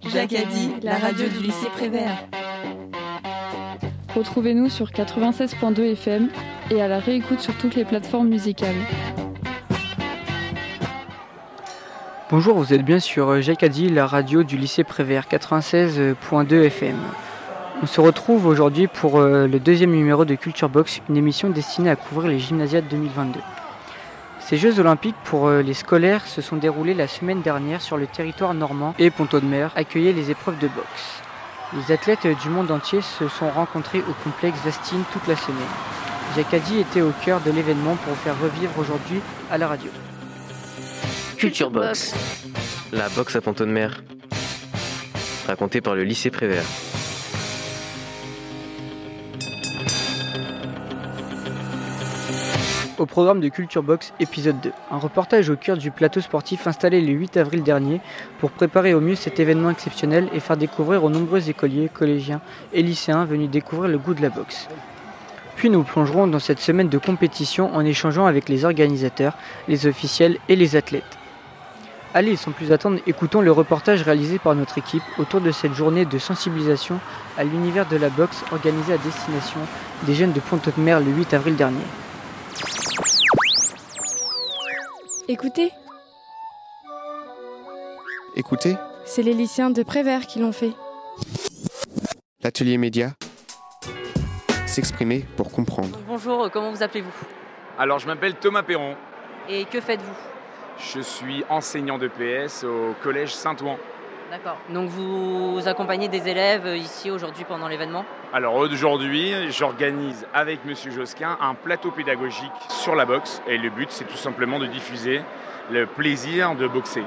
Dit, la radio du lycée Prévert. Retrouvez-nous sur 96.2 FM et à la réécoute sur toutes les plateformes musicales. Bonjour, vous êtes bien sur dit, la radio du lycée Prévert 96.2 FM. On se retrouve aujourd'hui pour euh, le deuxième numéro de Culture Box, une émission destinée à couvrir les gymnasiades 2022. Ces Jeux olympiques pour euh, les scolaires se sont déroulés la semaine dernière sur le territoire normand et Ponto de Mer accueillait les épreuves de boxe. Les athlètes du monde entier se sont rencontrés au complexe Vastine toute la semaine. Jacadi était au cœur de l'événement pour vous faire revivre aujourd'hui à la radio. Culture Box, la boxe à Ponto de Mer, racontée par le lycée Prévert. Au programme de Culture Box épisode 2, un reportage au cœur du plateau sportif installé le 8 avril dernier pour préparer au mieux cet événement exceptionnel et faire découvrir aux nombreux écoliers, collégiens et lycéens venus découvrir le goût de la boxe. Puis nous plongerons dans cette semaine de compétition en échangeant avec les organisateurs, les officiels et les athlètes. Allez, sans plus attendre, écoutons le reportage réalisé par notre équipe autour de cette journée de sensibilisation à l'univers de la boxe organisée à destination des jeunes de Pont-de-Mer le 8 avril dernier. Écoutez, Écoutez, c'est les lycéens de Prévert qui l'ont fait. l'atelier média. S'exprimer pour comprendre. Bonjour, comment vous appelez-vous? Alors, je m'appelle Thomas Perron. Et que faites-vous? Je suis enseignant de PS au collège Saint-Ouen. D'accord. Donc vous accompagnez des élèves euh, ici aujourd'hui pendant l'événement? Alors aujourd'hui, j'organise avec Monsieur Josquin un plateau pédagogique sur la boxe. Et le but, c'est tout simplement de diffuser le plaisir de boxer.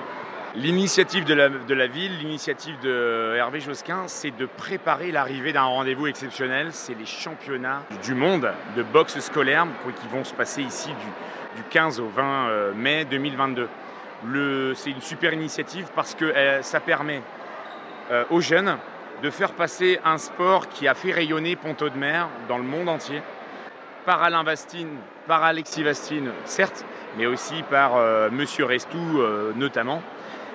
L'initiative de la, de la ville, l'initiative de Hervé Josquin, c'est de préparer l'arrivée d'un rendez-vous exceptionnel. C'est les championnats du monde de boxe scolaire qui vont se passer ici du, du 15 au 20 euh, mai 2022. C'est une super initiative parce que euh, ça permet euh, aux jeunes de faire passer un sport qui a fait rayonner Ponto de Mer dans le monde entier, par Alain Vastine, par Alexis Vastine, certes, mais aussi par euh, Monsieur Restou euh, notamment.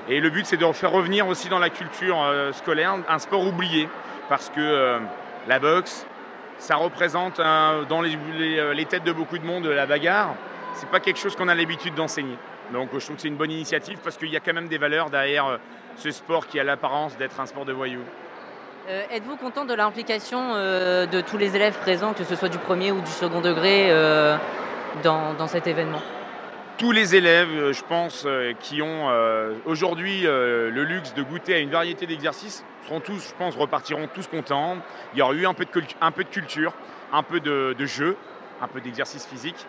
Et le but, c'est de faire revenir aussi dans la culture scolaire un sport oublié, parce que la boxe, ça représente dans les, les têtes de beaucoup de monde la bagarre. C'est pas quelque chose qu'on a l'habitude d'enseigner. Donc je trouve que c'est une bonne initiative parce qu'il y a quand même des valeurs derrière euh, ce sport qui a l'apparence d'être un sport de voyous. Euh, Êtes-vous content de l'implication euh, de tous les élèves présents, que ce soit du premier ou du second degré, euh, dans, dans cet événement? Tous les élèves, je pense, qui ont aujourd'hui le luxe de goûter à une variété d'exercices, seront tous, je pense, repartiront tous contents. Il y aura eu un peu de, cultu- un peu de culture, un peu de, de jeu, un peu d'exercice physique.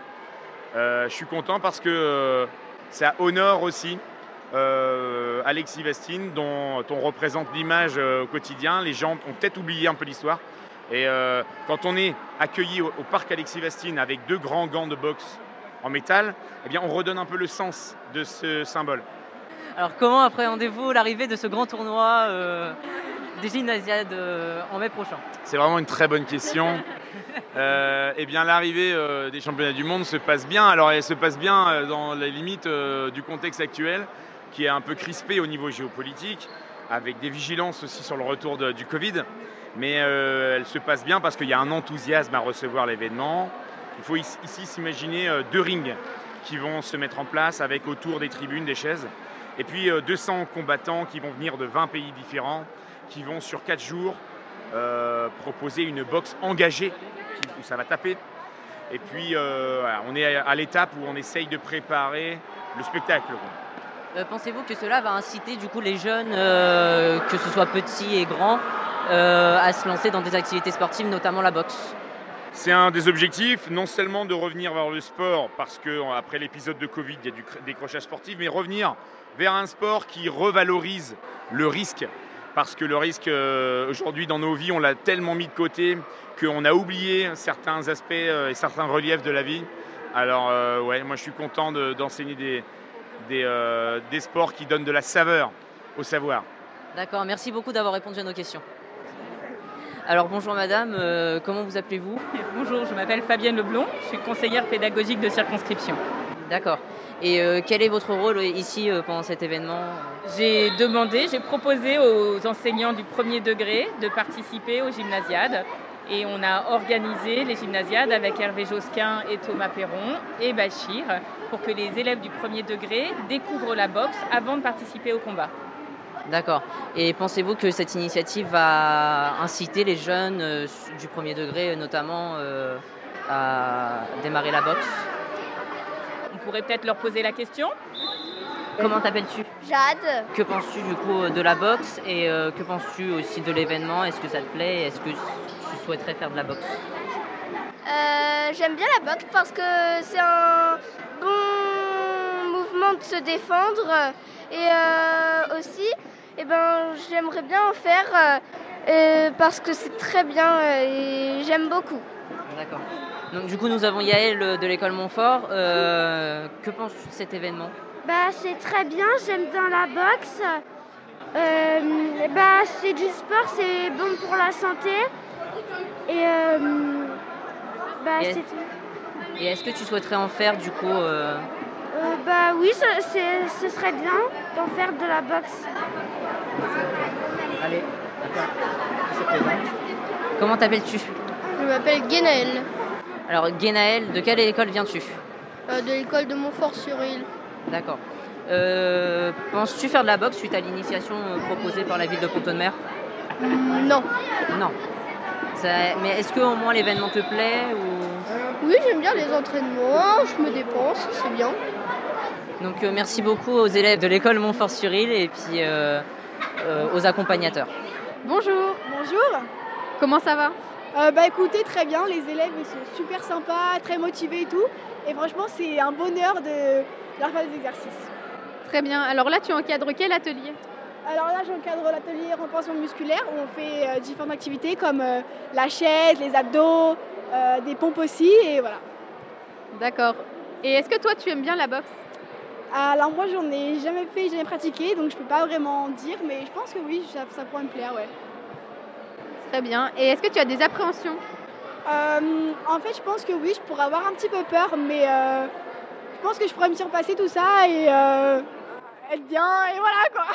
Je suis content parce que ça honore aussi euh, Alexis Vastine, dont on représente l'image euh, au quotidien. Les gens ont peut-être oublié un peu l'histoire. Et euh, quand on est accueilli au, parc Alexis Vastine avec deux grands gants de boxe en métal, eh bien, on redonne un peu le sens de ce symbole. Alors comment appréhendez-vous l'arrivée de ce grand tournoi des gymnasiades euh, en mai prochain C'est vraiment une très bonne question. Euh, eh bien, l'arrivée euh, des championnats du monde se passe bien. Alors, elle se passe bien euh, dans les limites du contexte actuel, qui est un peu crispé au niveau géopolitique, avec des vigilances aussi sur le retour de- du Covid. Mais elle se passe bien parce qu'il y a un enthousiasme à recevoir l'événement. Il faut ici s'imaginer deux rings qui vont se mettre en place avec autour des tribunes, des chaises. Et puis euh, 200 combattants qui vont venir de 20 pays différents, qui vont sur 4 jours euh, proposer une boxe engagée où ça va taper. Et puis euh, voilà, on est à, l'étape où on essaye de préparer le spectacle. Euh, Pensez-vous que cela va inciter du coup les jeunes, que ce soit petits et grands, à se lancer dans des activités sportives, notamment la boxe? C'est un des objectifs, non seulement de revenir vers le sport, parce qu'après l'épisode de Covid, il y a du cr- décrochage sportif, mais revenir vers un sport qui revalorise le risque. Parce que le risque, euh, aujourd'hui, dans nos vies, on l'a tellement mis de côté qu'on a oublié certains aspects euh, et certains reliefs de la vie. Alors, euh, ouais, moi, je suis content de- d'enseigner des, des, euh, des sports qui donnent de la saveur au savoir. D'accord, merci beaucoup d'avoir répondu à nos questions. Alors bonjour madame, euh, comment vous appelez-vous? Bonjour, je m'appelle Fabienne Leblond, je suis conseillère pédagogique de circonscription. D'accord. Et euh, quel est votre rôle ici euh, pendant cet événement? J'ai demandé, j'ai proposé aux enseignants du premier degré de participer aux gymnasiades. Et on a organisé les gymnasiades avec Hervé Josquin et Thomas Perron et Bachir pour que les élèves du premier degré découvrent la boxe avant de participer au combat. D'accord. Et pensez-vous que cette initiative va inciter les jeunes euh, du premier degré notamment à démarrer la boxe? On pourrait peut-être leur poser la question. Comment t'appelles-tu Jade. Que penses-tu du coup de la boxe et euh, que penses-tu aussi de l'événement? Est-ce que ça te plaît? Est-ce que tu souhaiterais faire de la boxe? Euh, J'aime bien la boxe parce que c'est un bon mouvement de se défendre et euh, aussi eh ben, j'aimerais bien en faire parce que c'est très bien et j'aime beaucoup. D'accord. Donc du coup nous avons Yael euh, de l'école Montfort. Euh, que penses-tu de cet événement? Bah c'est très bien, j'aime bien la boxe. Euh, bah c'est du sport, c'est bon pour la santé. Et euh, bah Et- c'est tout. Et est-ce que tu souhaiterais en faire du coup euh, Euh, bah oui, c'est- ce serait bien d'en faire de la boxe. Allez, Comment t'appelles-tu? Je m'appelle Guénaël, Alors Guénaël, de quelle école viens-tu euh, de l'école de Montfort-sur-Île. D'accord. Euh, Penses-tu faire de la boxe suite à l'initiation euh, proposée par la ville de Pont-de-Mer Non. Non. Ça- mais est-ce que au moins l'événement te plaît ou... Oui, j'aime bien les entraînements, je me dépense, c'est bien. Donc euh, merci beaucoup aux élèves de l'école Montfort-sur-Île et puis euh, euh, aux accompagnateurs. Bonjour. Bonjour. Comment ça va? Euh, bah écoutez, très bien, les élèves ils sont super sympas, très motivés et tout. Et franchement, c'est un bonheur de leur faire des exercices. Très bien. Alors là, tu encadres quel atelier? Alors là, j'encadre l'atelier renforcement musculaire où on fait euh, différentes activités comme euh, la chaise, les abdos, euh, des pompes aussi, et voilà. D'accord. Et est-ce que toi, tu aimes bien la boxe? Alors moi, j'en ai jamais fait, jamais pratiqué, donc je peux pas vraiment dire, mais je pense que oui, ça, ça pourrait me plaire, ouais. Très bien. Et est-ce que tu as des appréhensions Euh, en fait, je pense que oui, je pourrais avoir un petit peu peur, mais euh, je pense que je pourrais me surpasser tout ça et euh, être bien, et voilà quoi.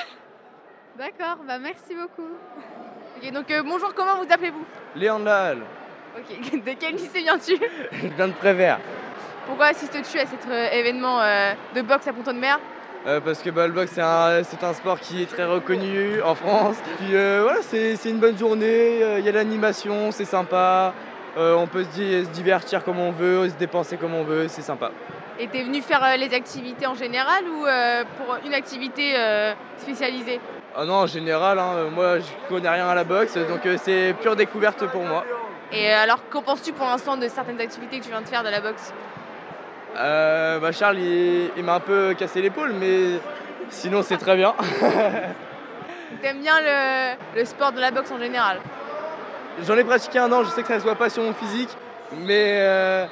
D'accord, bah merci beaucoup. Ok, donc euh, bonjour, comment vous appelez-vous? Léon Ok, de quel lycée viens-tu? Je viens de Prévert. Pourquoi assistes-tu à cet euh, événement euh, de boxe à Ponton-de-Mer? Euh, parce que bah, le boxe, c'est un, sport qui est très reconnu en France. Puis euh, voilà, c'est une bonne journée, euh, il y a l'animation, c'est sympa. On peut se, di- se divertir comme on veut, se dépenser comme on veut, c'est sympa. Et t'es venu faire les activités en général ou pour une activité spécialisée? Ah non, en général, hein, moi je connais rien à la boxe, donc c'est pure découverte pour moi. Et alors, qu'en penses-tu pour l'instant de certaines activités que tu viens de faire de la boxe? Euh, bah, Charles, il, il m'a un peu cassé l'épaule, mais sinon c'est très bien. T'aimes bien le, le sport de la boxe en général J'en ai pratiqué un an, je sais que ça se voit pas sur mon physique, mais, euh,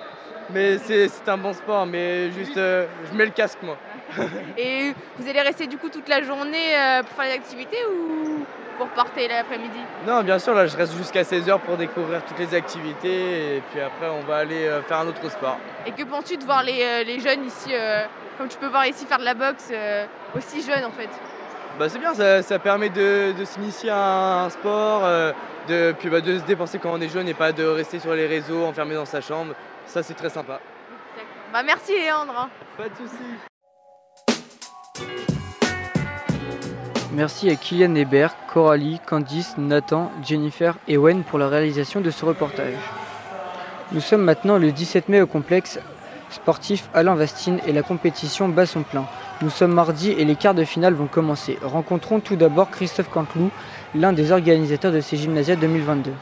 mais c'est un bon sport, mais juste euh, je mets le casque moi. Et vous allez rester du coup toute la journée pour faire les activités ou pour partir l'après-midi Non, bien sûr, là je reste jusqu'à 16h pour découvrir toutes les activités et puis après on va aller euh, faire un autre sport. Et que penses-tu de voir les, euh, les jeunes ici, euh, comme tu peux voir ici faire de la boxe, aussi jeunes en fait? Bah, c'est bien, ça, ça permet de, de s'initier à un sport, de, puis bah, de se dépenser quand on est jeune et pas de rester sur les réseaux enfermé dans sa chambre. Ça c'est très sympa. Bah merci Léandre hein. Pas de soucis. Merci à Kylian Hébert, Coralie, Candice, Nathan, Jennifer et Wen pour la réalisation de ce reportage. Nous sommes maintenant le 17 mai au complexe sportif Alain Vastine et la compétition bat son plein. Nous sommes mardi et les quarts de finale vont commencer. Rencontrons tout d'abord Christophe Canteloup, l'un des organisateurs de ces gymnasiades 2022.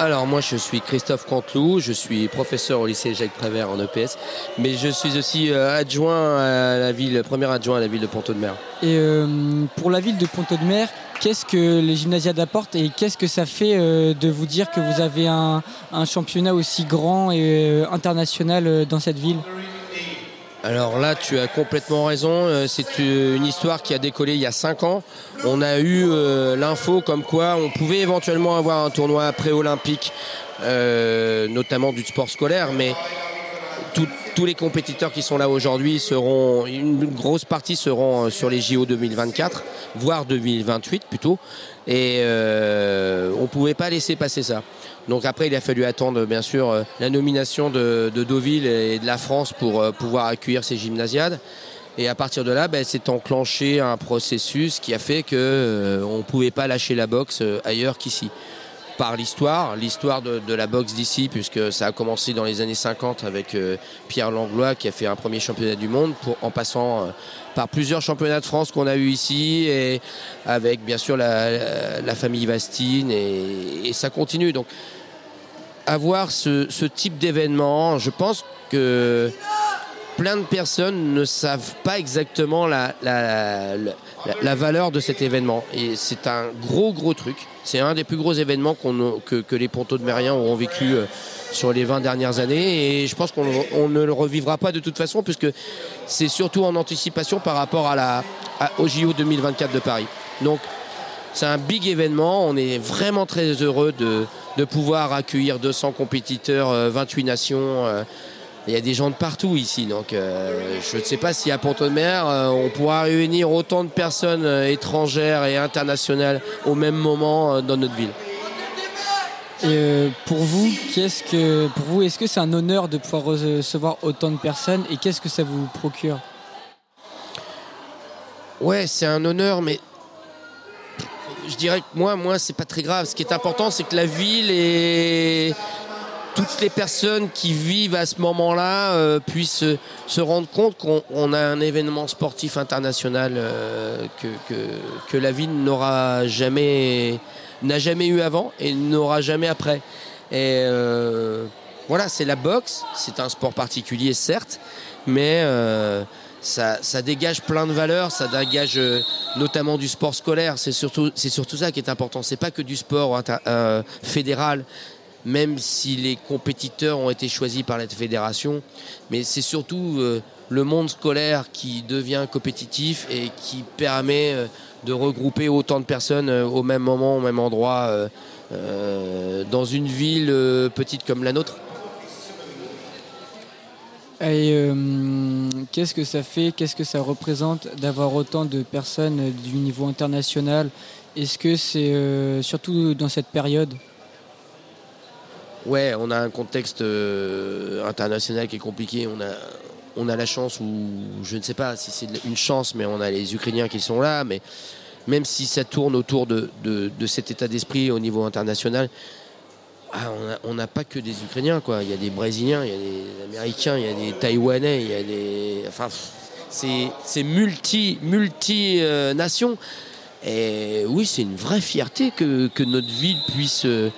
Alors moi je suis Christophe Canteloup, je suis professeur au lycée Jacques Prévert en EPS, mais je suis aussi euh, adjoint à la ville, premier adjoint à la ville de Ponto-de-Mer. Et euh, pour la ville de Ponto-de-Mer, qu'est-ce que les gymnasiades apportent et qu'est-ce que ça fait euh, de vous dire que vous avez un, championnat aussi grand et international dans cette ville? Alors là, tu as complètement raison. Euh, C'est une histoire qui a décollé il y a 5 ans. On a eu euh, l'info comme quoi on pouvait éventuellement avoir un tournoi pré-olympique, euh, notamment du sport scolaire, mais tous les compétiteurs qui sont là aujourd'hui seront, une grosse partie seront sur les JO 2024, voire 2028 plutôt. Et on ne pouvait pas laisser passer ça. Donc après, il a fallu attendre bien sûr euh, la nomination de, de Deauville et de la France pour euh, pouvoir accueillir ces gymnasiades. Et à partir de là, ben, s'est enclenché un processus qui a fait qu'on ne pouvait pas lâcher la boxe ailleurs qu'ici par l'histoire, l'histoire de, la boxe d'ici, puisque ça a commencé dans les années 50 avec euh, Pierre Langlois qui a fait un premier championnat du monde, en passant euh, par plusieurs championnats de France qu'on a eu ici, et avec bien sûr la, famille Vastine, et, ça continue. Donc, avoir ce type d'événement, je pense que plein de personnes ne savent pas exactement la, la, la- valeur de cet événement. Et c'est un gros, gros truc. C'est un des plus gros événements que, que les pontos de Mériens auront vécu euh, sur les 20 dernières années. Et je pense qu'on on ne le revivra pas de toute façon, puisque c'est surtout en anticipation par rapport à la, au JO 2024 de Paris. Donc, c'est un big événement. On est vraiment très heureux de, de pouvoir accueillir 200 compétiteurs, euh, 28 nations. Il y a des gens de partout ici, donc euh, je ne sais pas si à Pont-de-Mer, euh, on pourra réunir autant de personnes euh, étrangères et internationales au même moment euh, dans notre ville. Et pour vous, qu'est-ce que pour vous, est-ce que c'est un honneur de pouvoir recevoir autant de personnes et qu'est-ce que ça vous procure? Ouais, c'est un honneur, mais je dirais que moi, moi, c'est pas très grave. Ce qui est important, c'est que la ville et toutes les personnes qui vivent à ce moment-là euh, puissent se, se rendre compte qu'on on a un événement sportif international euh, que, que, que la ville n'aura jamais, n'a jamais eu avant et n'aura jamais après. Et euh, voilà, c'est la boxe. C'est un sport particulier, certes, mais euh, ça, ça dégage plein de valeurs. Ça dégage euh, notamment du sport scolaire. C'est surtout, c'est surtout ça qui est important. C'est pas que du sport euh, fédéral même si les compétiteurs ont été choisis par la fédération, mais c'est surtout euh, le monde scolaire qui devient compétitif et qui permet euh, de regrouper autant de personnes euh, au même moment, au même endroit, dans une ville petite comme la nôtre. Et qu'est-ce que ça fait, qu'est-ce que ça représente d'avoir autant de personnes du niveau international? Est-ce que c'est surtout dans cette période? Ouais, on a un contexte euh, international qui est compliqué. On a, la chance, ou je ne sais pas si c'est une chance, mais on a les Ukrainiens qui sont là. Mais même si ça tourne autour de, cet état d'esprit au niveau international, ah, on n'a pas que des Ukrainiens. Quoi. Il y a des Brésiliens, il y a des Américains, il y a des Taïwanais, il y a des. Enfin, c'est multi, multi euh, nations. Et oui, c'est une vraie fierté que, que notre ville puisse, euh,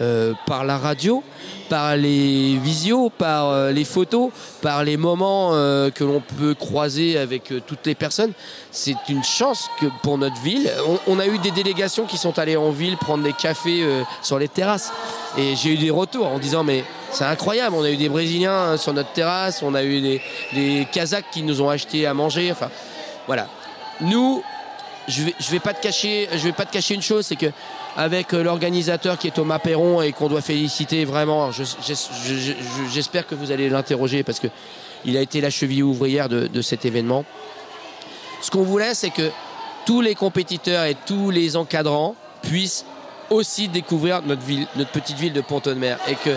euh, par la radio, par les visios, par euh, les photos, par les moments euh, que l'on peut croiser avec toutes les personnes, c'est une chance que pour notre ville. On, a eu des délégations qui sont allées en ville prendre des cafés sur les terrasses. Et j'ai eu des retours en disant mais c'est incroyable, on a eu des Brésiliens euh, sur notre terrasse, on a eu des, des Kazakhs qui nous ont acheté à manger. Enfin, voilà. Nous, je vais, je vais pas te cacher, je vais pas te cacher une chose, c'est que avec euh, l'organisateur qui est Thomas Perron et qu'on doit féliciter vraiment, je- je- je- je- j'espère que vous allez l'interroger parce que il a été la cheville ouvrière de, de cet événement. Ce qu'on voulait, c'est que tous les compétiteurs et tous les encadrants puissent aussi découvrir notre ville, notre petite ville de Pont-de-Mer et que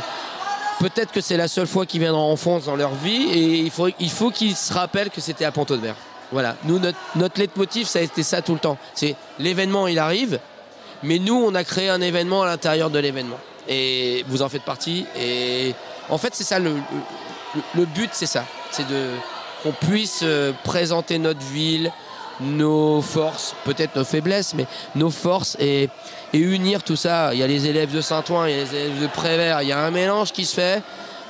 peut-être que c'est la seule fois qu'ils viendront en France dans leur vie et il faut, il faut qu'ils se rappellent que c'était à Pont-de-Mer. Voilà, nous, notre, notre leitmotiv, ça a été ça tout le temps. C'est l'événement, il arrive, mais nous, on a créé un événement à l'intérieur de l'événement. Et vous en faites partie. Et en fait, c'est ça, le, le- but, c'est ça. C'est de qu'on puisse euh, présenter notre ville, nos forces, peut-être nos faiblesses, mais nos forces et, et unir tout ça. Il y a les élèves de Saint-Ouen, il y a les élèves de Prévert, il y a un mélange qui se fait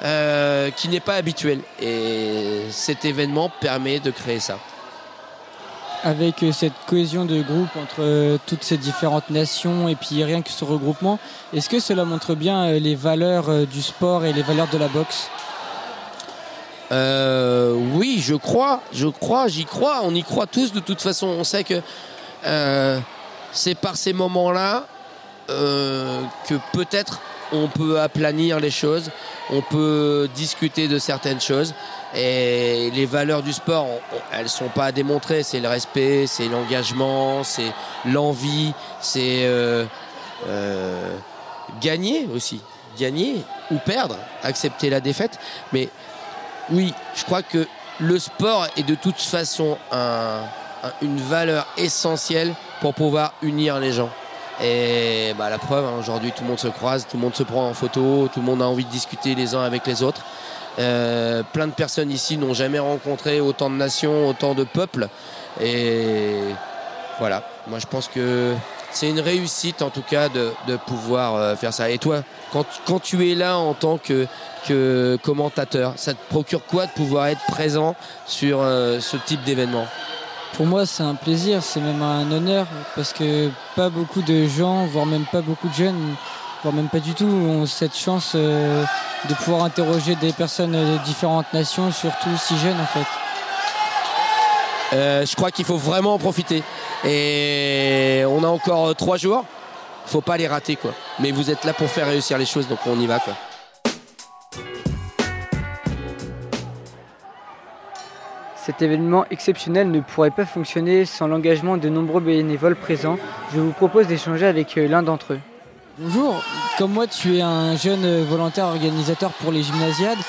euh, qui n'est pas habituel. Et cet événement permet de créer ça. Avec euh, cette cohésion de groupe entre euh, toutes ces différentes nations et puis rien que ce regroupement, est-ce que cela montre bien euh, les valeurs du sport et les valeurs de la boxe? Oui, je crois, je crois, j'y crois, on y croit tous de toute façon. On sait que c'est par ces moments-là que peut-être on peut aplanir les choses, on peut discuter de certaines choses. Et les valeurs du sport, elles sont pas à démontrer. C'est le respect, c'est l'engagement, c'est l'envie, c'est euh, euh, gagner aussi. Gagner ou perdre, accepter la défaite. Mais oui, je crois que le sport est de toute façon un- un- une valeur essentielle pour pouvoir unir les gens. Et bah, la preuve, hein, aujourd'hui, tout le monde se croise, tout le monde se prend en photo, tout le monde a envie de discuter les uns avec les autres. Euh, plein de personnes ici n'ont jamais rencontré autant de nations, autant de peuples. Et voilà, moi je pense que c'est une réussite en tout cas de, pouvoir euh, faire ça. Et toi, quand, quand tu es là en tant que, que commentateur, ça te procure quoi de pouvoir être présent sur euh, ce type d'événement? Pour moi, c'est un plaisir, c'est même un honneur parce que pas beaucoup de gens, voire même pas beaucoup de jeunes, voire même pas du tout, ont cette chance euh, de pouvoir interroger des personnes de différentes nations, surtout si jeunes en fait. Euh, je crois qu'il faut vraiment en profiter. Et on a encore euh, trois jours. Faut pas les rater quoi. Mais vous êtes là pour faire réussir les choses, donc on y va quoi. Cet événement exceptionnel ne pourrait pas fonctionner sans l'engagement de nombreux bénévoles présents. Je vous propose d'échanger avec euh, l'un d'entre eux. Bonjour, comme moi tu es un jeune euh, volontaire organisateur pour les gymnasiades.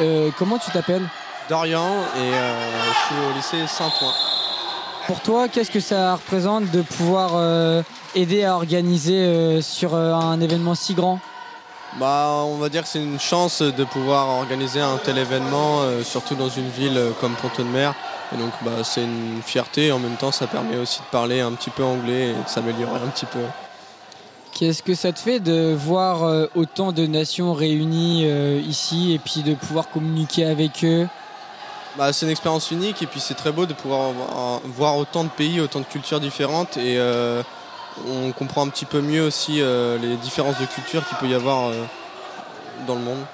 Euh, comment tu t'appelles? Dorian et euh, je suis au lycée Saint-Ouen. Pour toi, qu'est-ce que ça représente de pouvoir euh, aider à organiser euh, sur euh, un événement si grand? Bah, on va dire que c'est une chance de pouvoir organiser un tel événement, euh, surtout dans une ville euh, comme Pont-de-Mer. Et donc, bah, c'est une fierté. En même temps, ça permet aussi de parler un petit peu anglais et de s'améliorer un petit peu. Qu'est-ce que ça te fait de voir euh, autant de nations réunies euh, ici et puis de pouvoir communiquer avec eux? Bah, c'est une expérience unique et puis c'est très beau de pouvoir voir- voir autant de pays, autant de cultures différentes et euh, on comprend un petit peu mieux aussi euh, les différences de culture qu'il peut y avoir euh, dans le monde.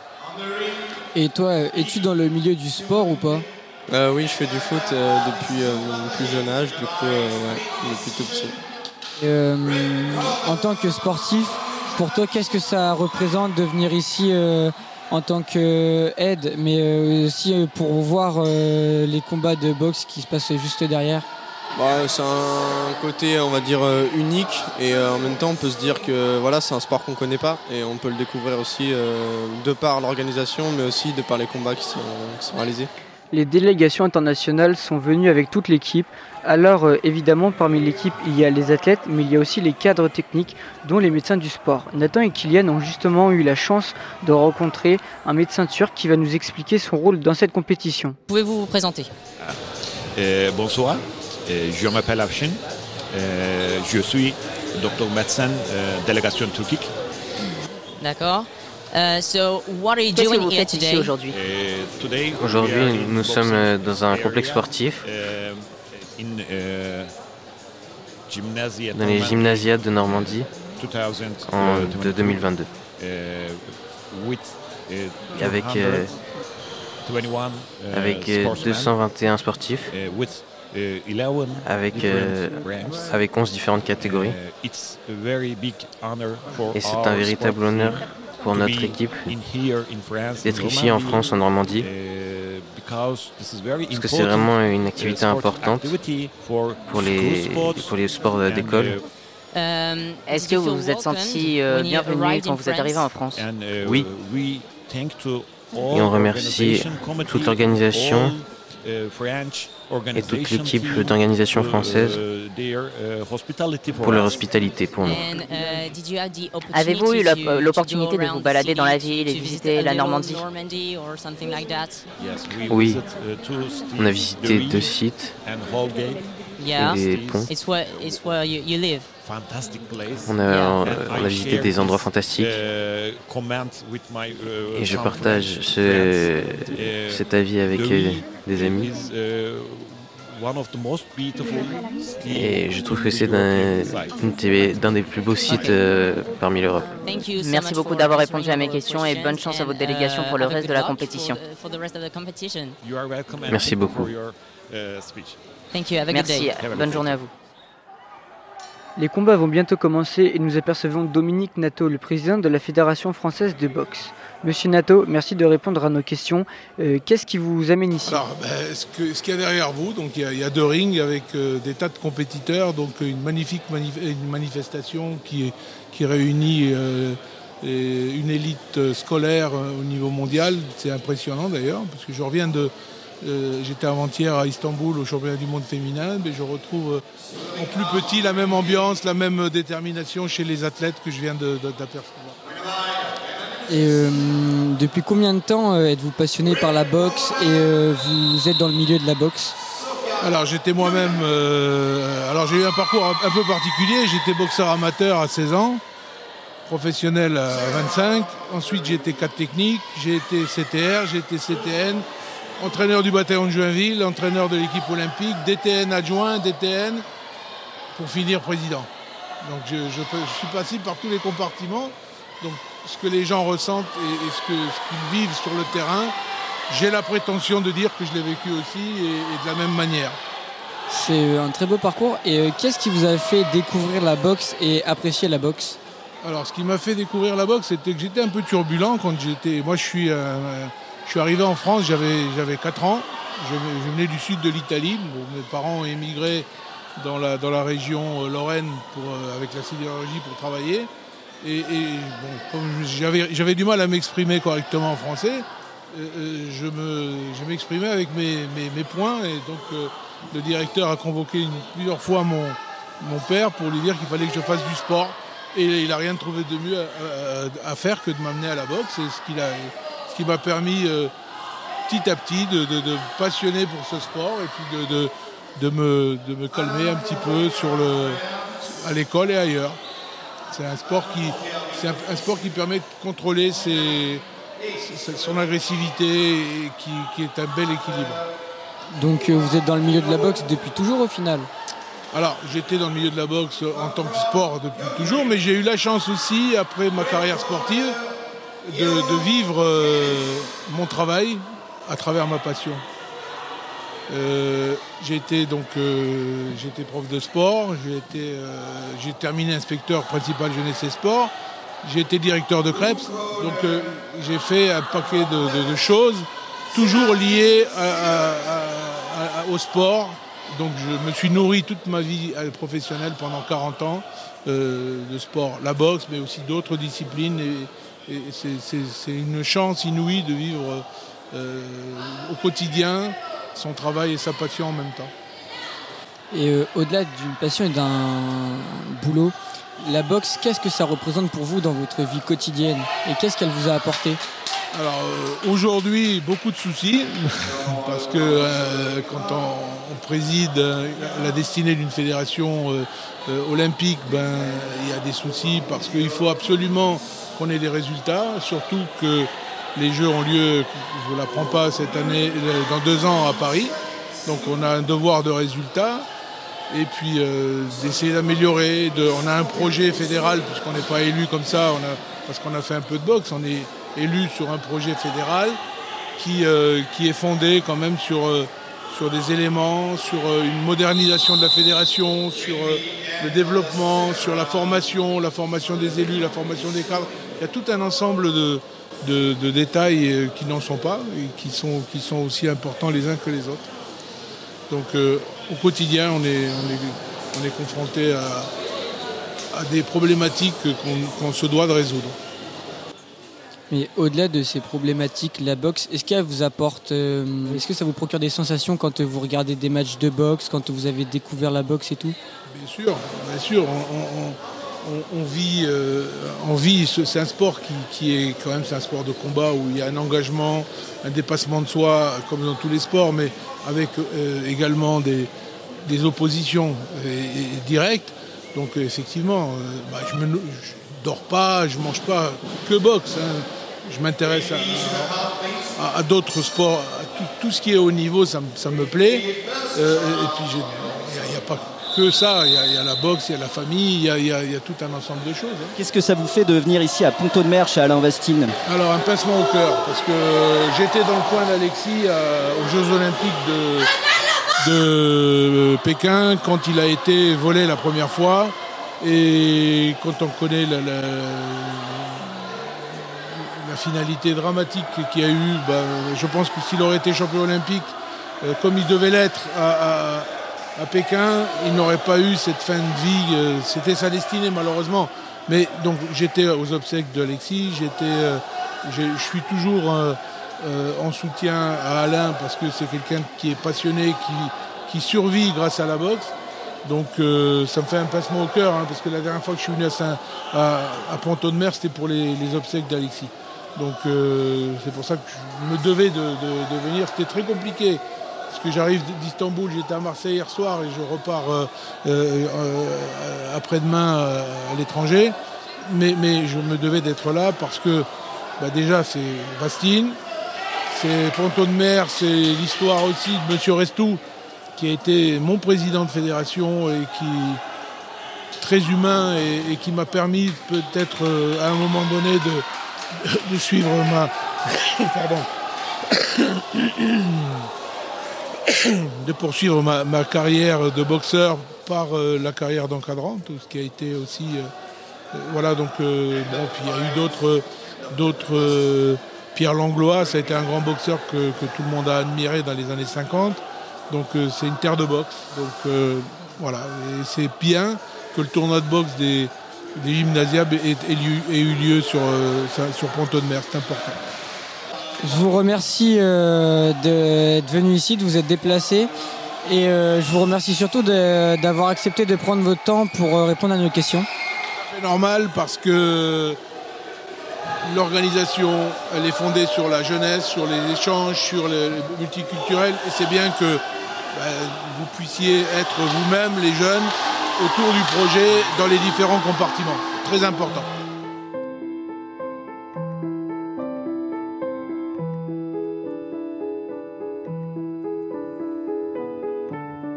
Et toi, es-tu dans le milieu du sport ou pas? Euh, oui, je fais du foot depuis mon plus jeune âge, du coup, ouais, depuis tout petit. En tant que sportif, pour toi, qu'est-ce que ça représente de venir ici en tant qu'aide, mais aussi pour voir les combats de boxe qui se passent juste derrière? Bah, c'est un côté, on va dire, euh, unique et euh, en même temps, on peut se dire que voilà, c'est un sport qu'on connaît pas et on peut le découvrir aussi euh, de par l'organisation, mais aussi de par les combats qui sont, qui sont réalisés. Les délégations internationales sont venues avec toute l'équipe. Alors euh, évidemment parmi l'équipe il y a les athlètes mais il y a aussi les cadres techniques dont les médecins du sport. Nathan et Kylian ont justement eu la chance de rencontrer un médecin turc qui va nous expliquer son rôle dans cette compétition. Pouvez-vous vous présenter? Euh, bonsoir, je m'appelle Afshin. Euh, je suis docteur médecin euh, délégation turquique. D'accord. Uh, so, what are you Qu'est-ce que doing vous here faites ici aujourd'hui? Euh, today, Aujourd'hui, we are in nous sommes euh, dans un complexe sportif, euh, euh, dans les Normandy gymnasiades de Normandie, 2000, en euh, de 2022. euh, with, euh, Avec, euh, 221, euh, avec euh, sportsmen, 221 sportifs, euh, with, 11 avec, euh, avec 11 différentes catégories. Euh, it's a very big honor for Et c'est our un véritable honneur team pour to notre be équipe in here in France, d'être in ici en Normandy, France, en Normandie, parce que c'est important, vraiment une activité importante activity for pour les, pour les sports d'école. Est-ce que you vous vous êtes senti euh, when you bienvenu quand in vous êtes arrivé en France? Uh, Oui. Et all on remercie toute l'organisation uh, et toute l'équipe d'organisation française uh, hospitality for pour leur hospitalité pour nous. Uh, Avez-vous eu l'opportunité de vous balader dans la ville et visiter la Normandie? Oui, uh, on a visité deux sites. Yeah. et des ponts. It's where, it's where you, you live. On a, Yeah. And on a I visité des endroits fantastiques uh, uh, et je partage ce, friends. Uh, cet avis avec euh, des amis. is, one of the most beautiful cities Et je trouve in que c'est d'un des- d'un des plus beaux sites euh, parmi l'Europe. Thank you so Merci much beaucoup for d'avoir answering répondu à mes questions et bonne chance à votre délégation and, pour le reste good de la compétition. For, for the rest of the competition. You are welcome and Merci beaucoup. Thank you. Have a good Merci, day. Bonne journée à vous. Les combats vont bientôt commencer et nous apercevons Dominique Nato, le président de la Fédération française de boxe. Monsieur Nato, merci de répondre à nos questions. Euh, Qu'est-ce qui vous amène ici? Alors, ben, ce qu'il y a derrière vous, donc il y a, il y a deux rings avec euh, des tas de compétiteurs, donc une magnifique manif- une manifestation qui, est- qui réunit euh, une élite scolaire euh, au niveau mondial. C'est impressionnant d'ailleurs, parce que je reviens de. Euh, J'étais avant-hier à Istanbul au championnat du monde féminin, mais je retrouve euh, en plus petit la même ambiance, la même détermination chez les athlètes que je viens de- de- d'apercevoir. Et euh, depuis combien de temps êtes-vous passionné par la boxe et vous êtes dans le milieu de la boxe? Alors j'étais moi-même. alors j'ai eu un parcours un, un peu particulier. J'étais boxeur amateur à 16 ans, professionnel à 25. Ensuite j'ai été cadre technique, j'ai été CTR, j'ai été CTN, entraîneur du bataillon de Joinville, entraîneur de l'équipe olympique, DTN adjoint, DTN, pour finir président. Donc je, je peux- je suis passé par tous les compartiments. Donc ce que les gens ressentent et, et ce que- ce qu'ils vivent sur le terrain, j'ai la prétention de dire que je l'ai vécu aussi et- et de la même manière. C'est euh, un très beau parcours. Et euh, qu'est-ce qui vous a fait découvrir la boxe et apprécier la boxe? Alors, ce qui m'a fait découvrir la boxe, c'était que j'étais un peu turbulent quand j'étais. Moi, je suis, euh, je suis arrivé en France, j'avais, j'avais 4 ans. Je, venais du sud de l'Italie. Mes parents ont émigré dans la, dans la région euh, Lorraine euh, avec la sidérurgie pour travailler. Et, et, bon, j'avais, du mal à m'exprimer correctement en français, euh, je, me, je m'exprimais avec mes, mes, points. Et donc, le directeur a convoqué plusieurs fois mon, mon père pour lui dire qu'il fallait que je fasse du sport. Et il n'a rien trouvé de mieux à, faire que de m'amener à la boxe. C'est ce, qu'il a, ce qui m'a permis euh, petit à petit de, de- passionner pour ce sport et puis de, de- me, de me calmer un petit peu sur le, à l'école et ailleurs. C'est un sport qui, c'est un, un sport qui permet de contrôler ses- ses- son agressivité et qui, qui est un bel équilibre. Donc euh, vous êtes dans le milieu de la boxe depuis toujours au final? Alors, j'étais dans le milieu de la boxe en tant que sport depuis toujours, mais j'ai eu la chance aussi, après ma carrière sportive, de, vivre euh, mon travail à travers ma passion. Euh, j'ai été donc euh, prof de sport, j'ai terminé inspecteur principal jeunesse et sport, j'ai été directeur de Krebs, donc j'ai fait un paquet de, choses, toujours liées au sport. Donc je me suis nourri toute ma vie professionnelle pendant 40 ans de sport, la boxe, mais aussi d'autres disciplines. C'est- une chance inouïe de vivre euh, au quotidien son travail et sa passion en même temps. Et euh, au-delà d'une passion et d'un boulot, la boxe, qu'est-ce que ça représente pour vous dans votre vie quotidienne Et qu'est-ce qu'elle vous a apporté? Alors euh, aujourd'hui, beaucoup de soucis, parce que euh, quand on, on préside euh, la destinée d'une fédération olympique, ben, il y a des soucis parce qu'il faut absolument qu'on ait des résultats, surtout que les Jeux ont lieu, je ne l'apprends pas cette année, euh, dans deux ans à Paris. Donc on a un devoir de résultat et puis euh, d'essayer d'améliorer. on a un projet fédéral puisqu'on n'est pas élu comme ça, parce qu'on a fait un peu de boxe, on est élu sur un projet fédéral qui, euh, qui est fondé quand même sur, sur des éléments, sur une modernisation de la fédération, sur le développement, sur la formation, la formation des élus, la formation des cadres. Il y a tout un ensemble de, de- de détails euh, qui n'en sont pas et qui sont, qui sont aussi importants les uns que les autres. Donc euh, au quotidien, on est, on est, on est confronté à, à des problématiques qu'on se doit de résoudre. Mais au-delà de ces problématiques, la boxe, est-ce qu'elle vous apporte, euh, est-ce que ça vous procure des sensations quand vous regardez des matchs de boxe, quand vous avez découvert la boxe et tout? Bien sûr, bien sûr. On, on- vit, euh, on c'est un sport qui, est quand même c'est un sport de combat où il y a un engagement, un dépassement de soi, comme dans tous les sports, mais avec euh, également des, oppositions euh, directes. Donc effectivement, bah, je ne dors pas, je mange pas que boxe. hein. Je m'intéresse à, d'autres sports, à tout, ce qui est haut niveau, ça, me- plaît. Et puis il n'y a, pas que ça, il y, a- il y a la boxe, il y a la famille, il y a, il y a- il y a tout un ensemble de choses. hein. Qu'est-ce que ça vous fait de venir ici à Ponto de Mer chez Alain Vastine Alors un pincement au cœur, parce que j'étais dans le coin d'Alexis euh, aux Jeux Olympiques de, de Pékin quand il a été volé la première fois. Et quand on connaît la, la- la finalité dramatique qu'il y a eu, ben, je pense que s'il aurait été champion olympique, euh, comme il devait l'être à, à- à Pékin, il n'aurait pas eu cette fin de vie. euh, C'était sa destinée malheureusement. Mais donc j'étais aux obsèques de Alexis, j'étais, euh, je suis toujours euh, en soutien à Alain parce que c'est quelqu'un qui est passionné, qui, qui survit grâce à la boxe. Donc ça me fait un pincement au cœur, hein, parce que la dernière fois que je suis venu à, Saint- à, Ponto-de-Mer, c'était pour les, obsèques d'Alexis. Donc c'est pour ça que je me devais de, de- de venir. C'était très compliqué, parce que j'arrive d'Istanbul, j'étais à Marseille hier soir et je repars euh, euh, euh, après-demain euh, à l'étranger. Mais, je me devais d'être là parce que bah, déjà c'est Vastine, c'est Ponto-de-Mer, c'est l'histoire aussi de Monsieur Restou, qui a été mon président de fédération et qui très humain et, qui m'a permis peut-être euh, à un moment donné de, de suivre ma pardon de poursuivre ma, carrière de boxeur par euh, la carrière d'encadrant, tout ce qui a été aussi euh, euh, voilà donc bon puis il y a eu d'autres Pierre Langlois, ça a été un grand boxeur que, tout le monde a admiré dans les années 50. Donc c'est une terre de boxe. Donc voilà, c'est bien que le tournoi de boxe des, des gymnasiables ait, eu lieu sur, sur Ponto de Mer, c'est important. Je vous remercie euh, d'être venu ici, de vous être déplacé. Et euh, je vous remercie surtout d'avoir accepté de prendre votre temps pour euh, répondre à nos questions. C'est normal parce que l'organisation, elle est fondée sur la jeunesse, sur les échanges, sur le multiculturel. Et c'est bien que bah, vous puissiez être vous-même, les jeunes, autour du projet dans les différents compartiments. Très important.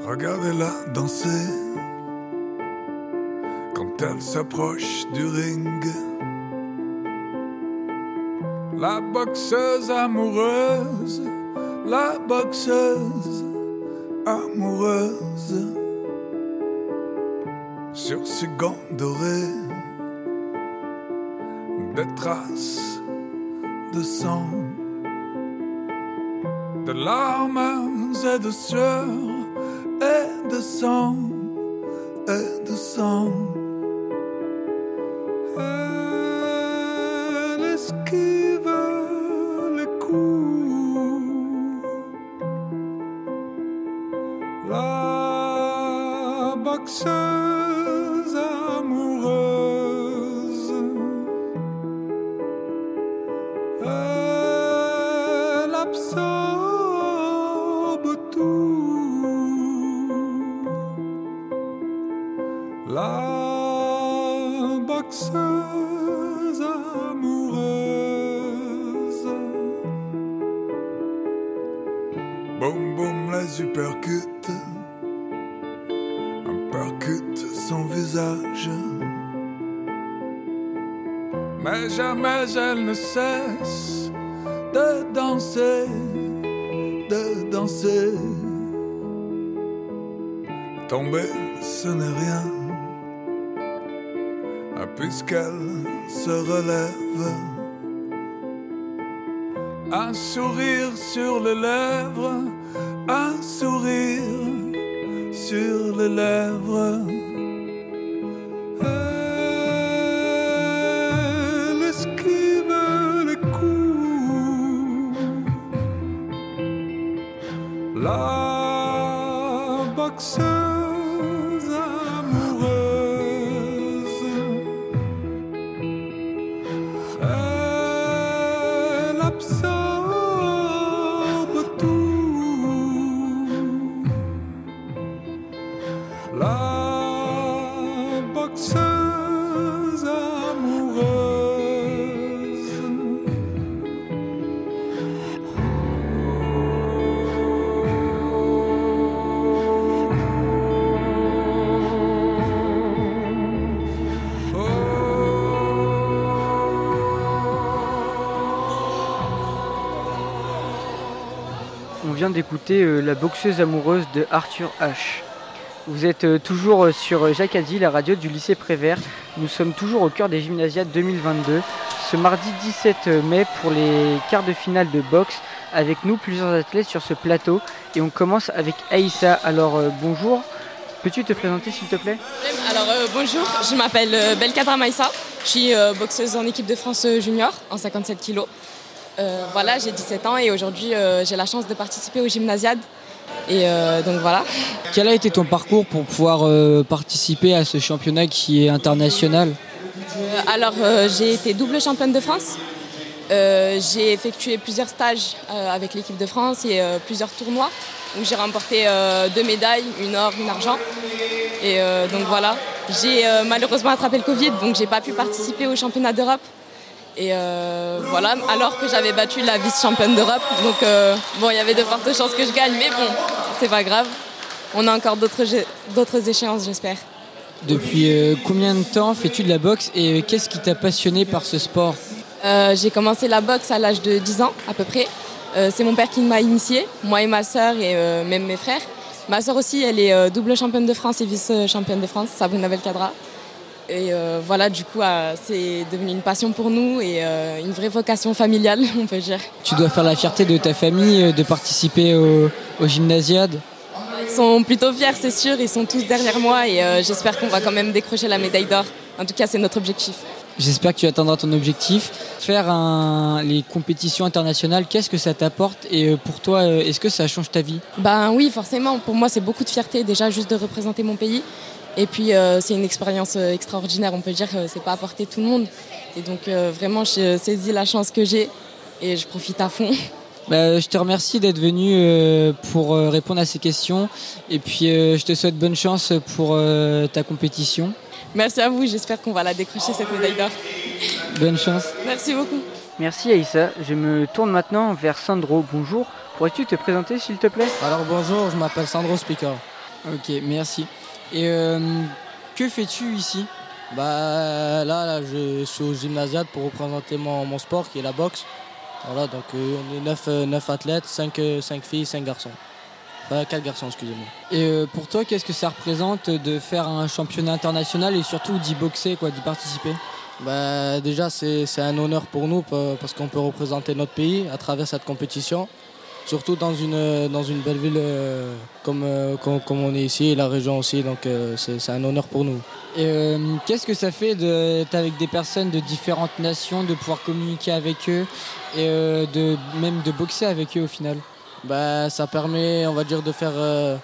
Regardez-la danser. Quand elle s'approche du ring. La boxeuse amoureuse, la boxeuse amoureuse. Sur ses gants dorés, des traces de sang, de larmes et de sueur et de sang, et de sang. Mais jamais elle ne cesse de danser, de danser. Tomber, ce n'est rien, ah, puisqu'elle se relève. Un sourire sur les lèvres, un sourire sur les lèvres. On vient d'écouter euh, La boxeuse amoureuse de Arthur H. Vous êtes euh, toujours sur Jacques Addy, la radio du lycée Prévert. Nous sommes toujours au cœur des Gymnasiades 2022. Ce mardi 17 mai pour les quarts de finale de boxe. Avec nous, plusieurs athlètes sur ce plateau. Et on commence avec Aïssa. Alors euh, bonjour. Peux-tu te présenter s'il te plaît? Alors euh, bonjour, je m'appelle euh, Belkadra Maïssa. Je suis euh, boxeuse en équipe de France euh, junior en 57 kg. Voilà, j'ai 17 ans et aujourd'hui euh, j'ai la chance de participer au gymnasiade. Et euh, donc voilà. Quel a été ton parcours pour pouvoir euh, participer à ce championnat qui est international? Euh, alors euh, j'ai été double championne de France. Euh, j'ai effectué plusieurs stages euh, avec l'équipe de France et euh, plusieurs tournois où j'ai remporté euh, deux médailles, une or, une argent. Et euh, donc voilà. J'ai euh, malheureusement attrapé le Covid, donc j'ai pas pu participer au championnat d'Europe. Et euh, voilà, alors que j'avais battu la vice-championne d'Europe. Donc euh, bon, il y avait de fortes chances que je gagne, mais bon, c'est pas grave. On a encore d'autres échéances, j'espère. Depuis euh, combien de temps fais-tu de la boxe et qu'est-ce qui t'a passionné par ce sport? J'ai commencé la boxe à l'âge de 10 ans à peu près. C'est mon père qui m'a initié, moi et ma sœur et même mes frères. Ma sœur aussi, elle est double championne de France et vice-championne de France, Sabrina Belkadra. Et euh, voilà, du coup, euh, c'est devenu une passion pour nous et euh, une vraie vocation familiale, on peut dire. Tu dois faire la fierté de ta famille de participer au, au gymnasiade. Ils sont plutôt fiers, c'est sûr, ils sont tous derrière moi et j'espère qu'on va quand même décrocher la médaille d'or. En tout cas, c'est notre objectif. J'espère que tu atteindras ton objectif. Faire un- les compétitions internationales, qu'est-ce que ça t'apporte et pour toi, est-ce que ça change ta vie? Ben oui, forcément. Pour moi, c'est beaucoup de fierté déjà juste de représenter mon pays. Et puis, euh, c'est une expérience euh, extraordinaire. On peut dire que c'est pas de tout le monde. Et donc, euh, vraiment, je saisis la chance que j'ai et je profite à fond. Bah, je te remercie d'être venu euh, pour euh, répondre à ces questions et puis euh, je te souhaite bonne chance pour euh, ta compétition. Merci à vous. J'espère qu'on va la décrocher cette médaille d'or. Bonne chance. Merci beaucoup. Merci Aïssa. Je me tourne maintenant vers Sandro. Bonjour. Pourrais-tu te présenter s'il te plaît? Alors bonjour, je m'appelle Sandro Speaker. Ok, merci. Et euh, que fais-tu ici? Bah là, je suis au gymnasiade pour représenter mon, sport qui est la boxe. Voilà, donc euh, on est 9, athlètes, 5, filles, 5 garçons. Enfin 4 garçons, excusez-moi. Et euh, pour toi, qu'est-ce que ça représente de faire un championnat international et surtout d'y boxer, quoi, d'y participer? Bah, déjà, c'est un honneur pour nous pa- parce qu'on peut représenter notre pays à travers cette compétition. Surtout dans une, dans une belle ville euh, comme, euh, comme, comme on est ici, et la région aussi, donc euh, c'est un honneur pour nous. Euh, qu'est-ce que ça fait d'être avec des personnes de différentes nations, de pouvoir communiquer avec eux et euh, de même de boxer avec eux au final? Bah, ça permet, on va dire, de faire euh,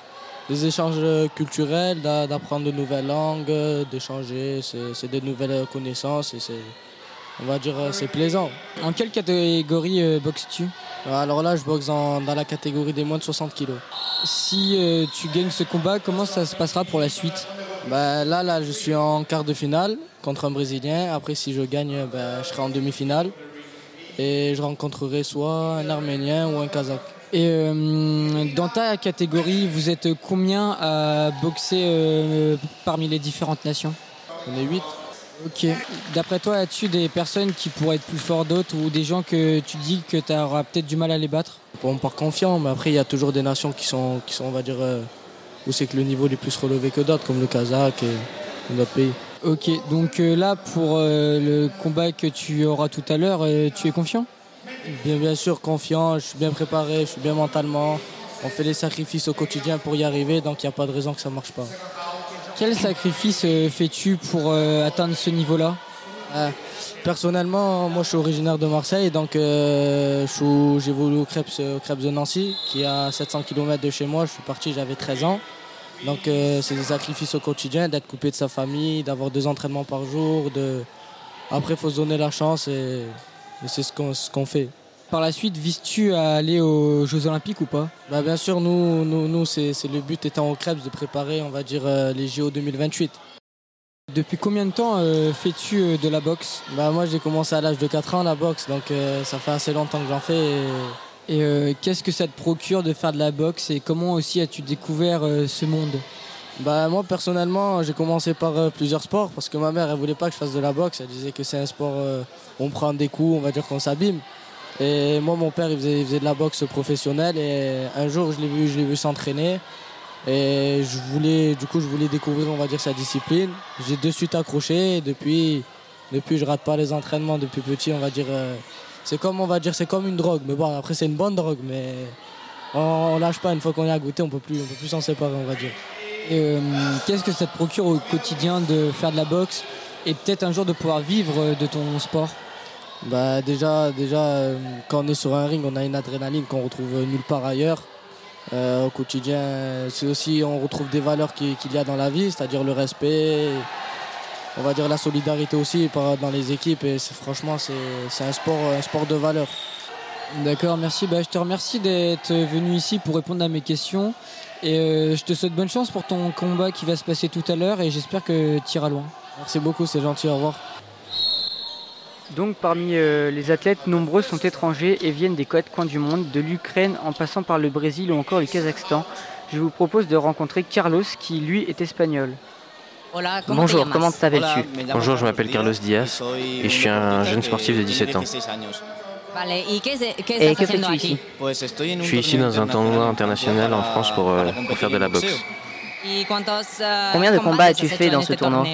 des échanges culturels, d'a- d'apprendre de nouvelles langues, d'échanger, c'est c'est de nouvelles connaissances et c'est, on va dire, euh, c'est plaisant. En quelle catégorie euh, boxes-tu? Alors là, je boxe en- dans la catégorie des moins de 60 kilos. Si euh, tu gagnes ce combat, comment ça se passera pour la suite? Bah, là, là, je suis en quart de finale contre un Brésilien. Après, si je gagne, bah, je serai en demi-finale. Et je rencontrerai soit un Arménien ou un Kazakh. Et euh, dans ta catégorie, vous êtes combien à boxer euh, parmi les différentes nations? On est 8. Ok. D'après toi, as-tu des personnes qui pourraient être plus fortes d'autres ou des gens que tu dis que tu auras peut-être du mal à les battre? On part confiant, mais après, il y a toujours des nations qui sont, qui sont on va dire, euh, où c'est que le niveau est plus relevé que d'autres, comme le Kazakh et, et d'autres pays. Ok, donc euh, là, pour euh, le combat que tu auras tout à l'heure, tu es confiant? Bien, bien sûr, confiant, je suis bien préparé, je suis bien mentalement. On fait les sacrifices au quotidien pour y arriver, donc il n'y a pas de raison que ça ne marche pas. Quel sacrifice euh, fais-tu pour euh, atteindre ce niveau-là? Euh, personnellement, moi je suis originaire de Marseille, donc euh, j'évolue au Crêpes, de Nancy, qui est à 700 km de chez moi. Je suis parti, j'avais 13 ans. Donc c'est des sacrifices au quotidien, d'être coupé de sa famille, d'avoir deux entraînements par jour. Après, il faut se donner la chance et, c'est ce qu'on fait. Par la suite, vises-tu à aller aux Jeux Olympiques ou pas Bah, bien sûr, nous, nous, nous c'est le but étant au Crêpes de préparer, on va dire, euh, les JO 2028. Depuis combien de temps euh, fais-tu euh, de la boxe? Bah moi j'ai commencé à l'âge de 4 ans la boxe, donc euh, ça fait assez longtemps que j'en fais. Et... Et euh, qu'est-ce que ça te procure de faire de la boxe et comment aussi as-tu découvert euh, ce monde? Bah moi personnellement j'ai commencé par euh, plusieurs sports parce que ma mère elle voulait pas que je fasse de la boxe, elle disait que c'est un sport où on prend des coups, on va dire qu'on s'abîme. Et moi mon père il faisait, de la boxe professionnelle et un jour je l'ai vu, je l'ai vu s'entraîner Et je voulais, du coup, je voulais découvrir, on va dire, sa discipline. J'ai de suite accroché et depuis, depuis, je rate pas les entraînements depuis petit, on va dire. euh, c'est comme, on va dire, c'est comme une drogue. Mais bon, après, c'est une bonne drogue, mais on, lâche pas. Une fois qu'on est à goûter, on peut plus, on peut plus s'en séparer, on va dire. Euh, Qu'est-ce que ça te procure au quotidien de faire de la boxe et peut-être un jour de pouvoir vivre euh, de ton sport? Bah déjà, déjà euh, quand on est sur un ring, on a une adrénaline qu'on retrouve nulle part ailleurs. Euh, au quotidien, c'est aussi on retrouve des valeurs qui- qu'il y a dans la vie, c'est-à-dire le respect, on va dire la solidarité aussi dans les équipes. Et franchement, c'est c'est un sport, un sport de valeur. D'accord, merci. Bah, je te remercie d'être venu ici pour répondre à mes questions. Et euh, je te souhaite bonne chance pour ton combat qui va se passer tout à l'heure et j'espère que tu iras loin. Merci beaucoup, c'est gentil, au revoir. Donc parmi euh, les athlètes, nombreux sont étrangers et viennent des quatre coins du monde, de l'Ukraine en passant par le Brésil ou encore le Kazakhstan. Je vous propose de rencontrer Carlos qui lui est espagnol. Hola, Bonjour, comment t'appelles-tu? Bonjour, je m'appelle Carlos Diaz et je suis un jeune sportif de 17 ans. Vale, ¿y qué, se- qué Eh, estás ¿qué haciendo fais-tu aquí? Je suis ici dans un tournoi international en France pour, euh, pour faire de la boxe. ¿Y cuántos, eh, Combien de combats as-tu fait dans ce tournoi?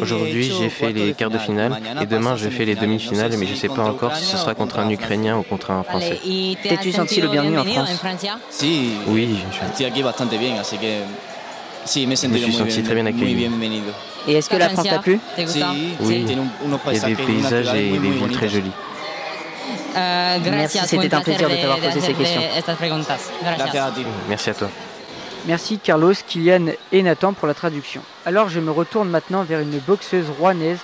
Aujourd'hui, j'ai fait les quarts de finale et demain, je fais les demi-finales, mais je ne sais pas encore si ce sera contre un Ukrainien ou contre un Français. ¿y te T'es-tu senti le bienvenu en France Oui, he je me suis senti très bien accueilli. Et est-ce que la France t'a plu? Oui, il y a des paysages et des villes très jolies. Gracias, Merci, c'était un plaisir de t'avoir posé ces questions. Merci à toi. Merci Carlos, Kylian et Nathan pour la traduction. Alors je me retourne maintenant vers une boxeuse rouennaise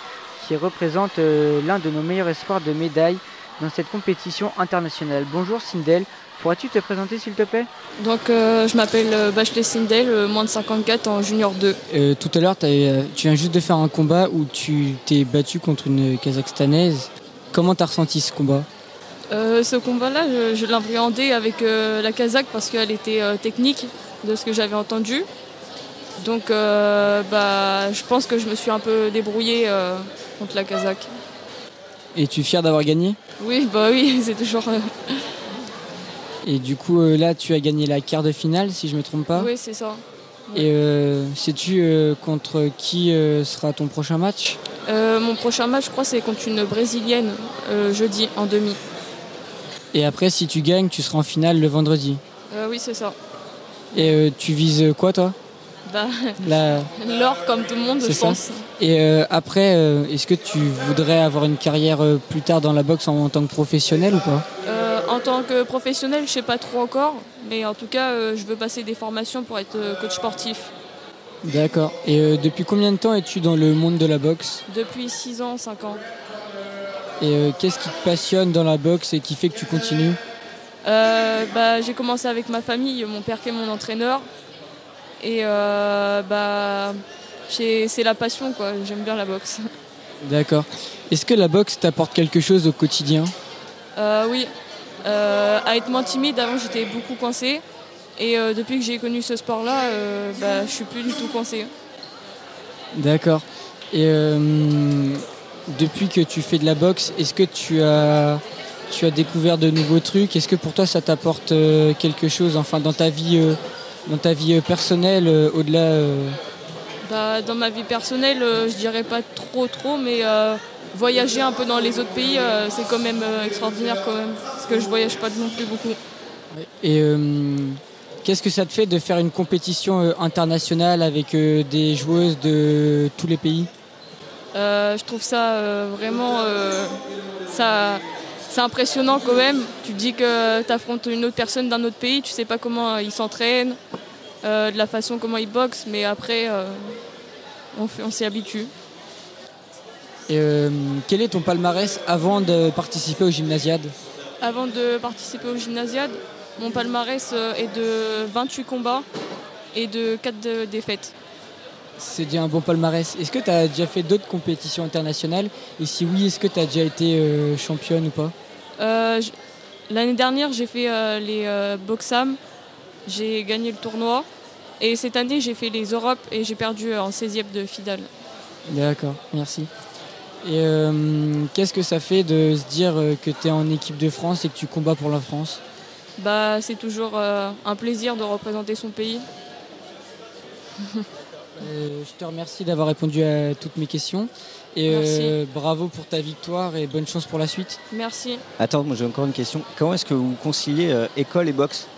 qui représente euh, l'un de nos meilleurs espoirs de médailles dans cette compétition internationale. Bonjour Sindel, pourrais-tu te présenter s'il te plaît? Donc euh, je m'appelle euh, Bachelet Sindel, moins de 54 en junior 2. Euh, tout à l'heure, tu viens juste de faire un combat où tu t'es battu contre une Kazakhstanaise. Comment t'as ressenti ce combat? Euh, ce combat-là, je, je l'appréhendais avec euh, la Kazakh parce qu'elle était euh, technique de ce que j'avais entendu. Donc euh, bah, je pense que je me suis un peu débrouillée euh, contre la Kazakh. Et tu es fier d'avoir gagné? Oui, bah oui, c'est toujours... euh, Et du coup, là, tu as gagné la quart de finale, si je me trompe pas. Oui, c'est ça. Et sais-tu contre qui sera ton prochain match? Euh, mon prochain match, je crois, c'est contre une Brésilienne, jeudi, en demi. Et après, si tu gagnes, tu seras en finale le vendredi. Euh, oui, c'est ça. Et euh, tu vises quoi, toi? Bah, La- L'or, comme tout le monde, je ça pense. Et euh, après, euh, est-ce que tu voudrais avoir une carrière plus tard dans la boxe en, en tant que professionnel ou pas? En tant que professionnel, je sais pas trop encore, mais en tout cas, je veux passer des formations pour être coach sportif. D'accord. Et depuis combien de temps es-tu dans le monde de la boxe? Depuis 6 ans, 5 ans. Et qu'est-ce qui te passionne dans la boxe et qui fait que tu continues? Euh, bah, j'ai commencé avec ma famille, mon père qui est mon entraîneur. Et euh, bah, c'est la passion, quoi. J'aime bien la boxe. D'accord. Est-ce que la boxe t'apporte quelque chose au quotidien? Euh, oui, à être moins timide, avant j'étais beaucoup coincée. Et depuis que j'ai connu ce sport-là, bah, je suis plus du tout coincée. D'accord. Et depuis que tu fais de la boxe, est-ce que tu as, tu as découvert de nouveaux trucs Est-ce que pour toi ça t'apporte euh, quelque chose enfin, dans ta vie, euh, dans ta vie euh, personnelle, au-delà Bah, dans ma vie personnelle, je dirais pas trop trop, mais euh, voyager un peu dans les autres pays, euh, c'est quand même extraordinaire quand même. Parce que je voyage pas non plus beaucoup. Et euh, qu'est-ce que ça te fait de faire une compétition internationale avec des joueuses de tous les pays? Je trouve ça vraiment ça, c'est impressionnant quand même. Tu dis que tu affrontes une autre personne d'un autre pays, tu sais pas comment euh, ils s'entraînent, euh, de la façon comment ils boxent, mais après euh, on, s'y habitue. Et euh, quel est ton palmarès avant de participer aux gymnasiades Avant de participer au gymnasiade, mon palmarès est de 28 combats et de 4 de- défaites. C'est déjà un bon palmarès. Est-ce que tu as déjà fait d'autres compétitions internationales? Et si oui, est-ce que tu as déjà été championne ou pas? L'année dernière, j'ai fait euh, les euh, Boxam, j'ai gagné le tournoi. Et cette année, j'ai fait les Europes et j'ai perdu euh, en 16e de finale. D'accord, merci. Et euh, qu'est-ce que ça fait de se dire euh, que tu es en équipe de France et que tu combats pour la France? Bah, c'est toujours euh, un plaisir de représenter son pays. Euh, je te remercie d'avoir répondu à toutes mes questions. Et euh, bravo pour ta victoire et bonne chance pour la suite. Merci. Attends, moi j'ai encore une question. Comment est-ce que vous conciliez euh, école et boxe?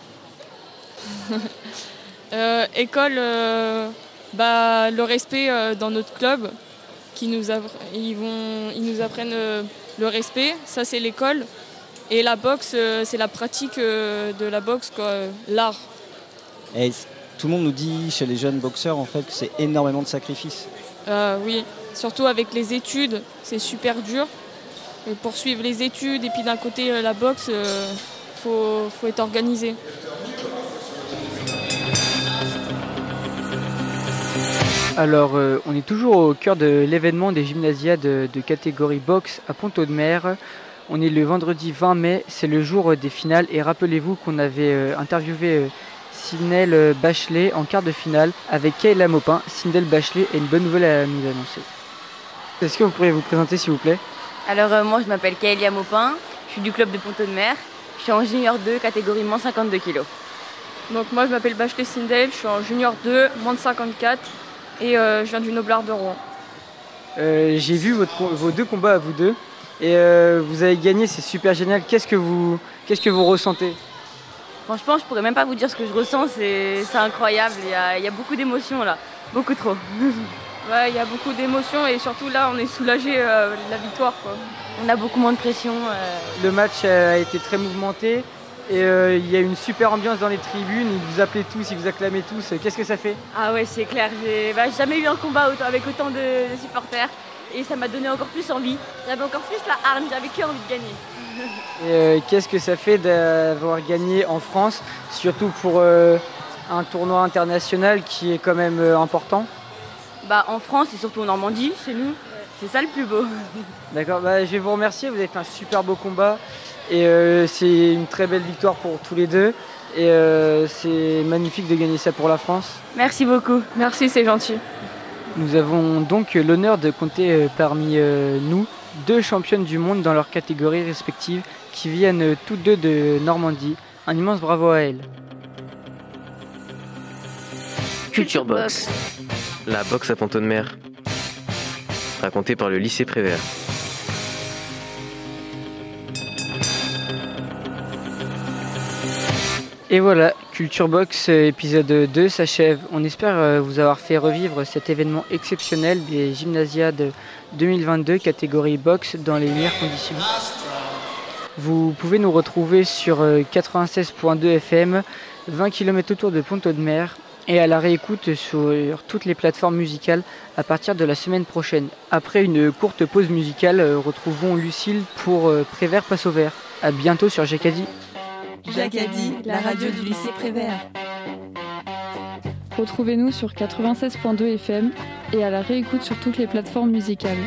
Euh, école, euh, bah, le respect euh, dans notre club, qui nous ils, vont, ils nous apprennent euh, le respect, ça c'est l'école. Et la boxe, euh, c'est la pratique euh, de la boxe, quoi, l'art. Tout le monde nous dit chez les jeunes boxeurs en fait que c'est énormément de sacrifices. Euh, oui, surtout avec les études, c'est super dur. Et poursuivre les études et puis d'un côté euh, la boxe, il faut, faut être organisé. Alors, euh, on est toujours au cœur de l'événement des gymnasiades de, de catégorie boxe à Pont-Audemer. On est le vendredi 20 mai, c'est le jour euh, des finales. Et rappelez-vous qu'on avait euh, interviewé euh, Sindel euh, Bachelet en quart de finale avec Kayla Maupin. Sindel Bachelet a une bonne nouvelle à nous annoncer. Est-ce que vous pourriez vous présenter s'il vous plaît? Alors euh, moi je m'appelle Kaelia Maupin, je suis du club de Ponto de Mer, je suis en junior 2 catégorie moins 52 kg. Donc moi je m'appelle Bachelet Sindel, je suis en junior 2, moins de 54 et euh, je viens du Noblard de Rouen. Euh, J'ai vu votre vos deux combats à vous deux. Et euh, vous avez gagné, c'est super génial. Qu'est-ce que vous, qu'est-ce que vous ressentez? Franchement je pourrais même pas vous dire ce que je ressens, c'est c'est incroyable, il y a, il y a beaucoup d'émotions là, beaucoup trop. Ouais, il y a beaucoup d'émotions et surtout là on est soulagé euh, de la victoire. Quoi. On a beaucoup moins de pression. euh, Le match a été très mouvementé et euh, il y a une super ambiance dans les tribunes. Ils vous appelaient tous, ils vous acclamaient tous. Qu'est-ce que ça fait? Ah ouais c'est clair, j'ai bah, jamais eu un combat autant- avec autant de, de supporters et ça m'a donné encore plus envie. J'avais encore plus la hargne, j'avais que envie de gagner. Et, euh, Qu'est-ce que ça fait d'avoir gagné en France, surtout pour euh, un tournoi international qui est quand même euh, important Bah en France et surtout en Normandie, chez nous, c'est ça le plus beau. D'accord, bah, je vais vous remercier. Vous avez fait un super beau combat et euh, c'est une très belle victoire pour tous les deux. Et euh, c'est magnifique de gagner ça pour la France. Merci beaucoup. Merci, c'est gentil. Nous avons donc l'honneur de compter euh, parmi nous deux championnes du monde dans leurs catégories respectives qui viennent toutes deux de Normandie. Un immense bravo à elles. Culture Box. La boxe à Ponto de Mer. Racontée par le lycée Prévert. Et voilà, Culture Box épisode 2 s'achève. On espère euh, vous avoir fait revivre cet événement exceptionnel des Gymnasiades 2022 catégorie boxe dans les meilleures conditions. Vous pouvez nous retrouver sur euh, 96.2 FM, 20 km autour de Ponto de Mer et à la réécoute sur toutes les plateformes musicales à partir de la semaine prochaine. Après une courte pause musicale, euh, retrouvons Lucille pour euh, Prévert passe au vert. A bientôt sur Jacadi. Jacadi, la radio du lycée Prévert. Retrouvez-nous sur 96.2 FM et à la réécoute sur toutes les plateformes musicales.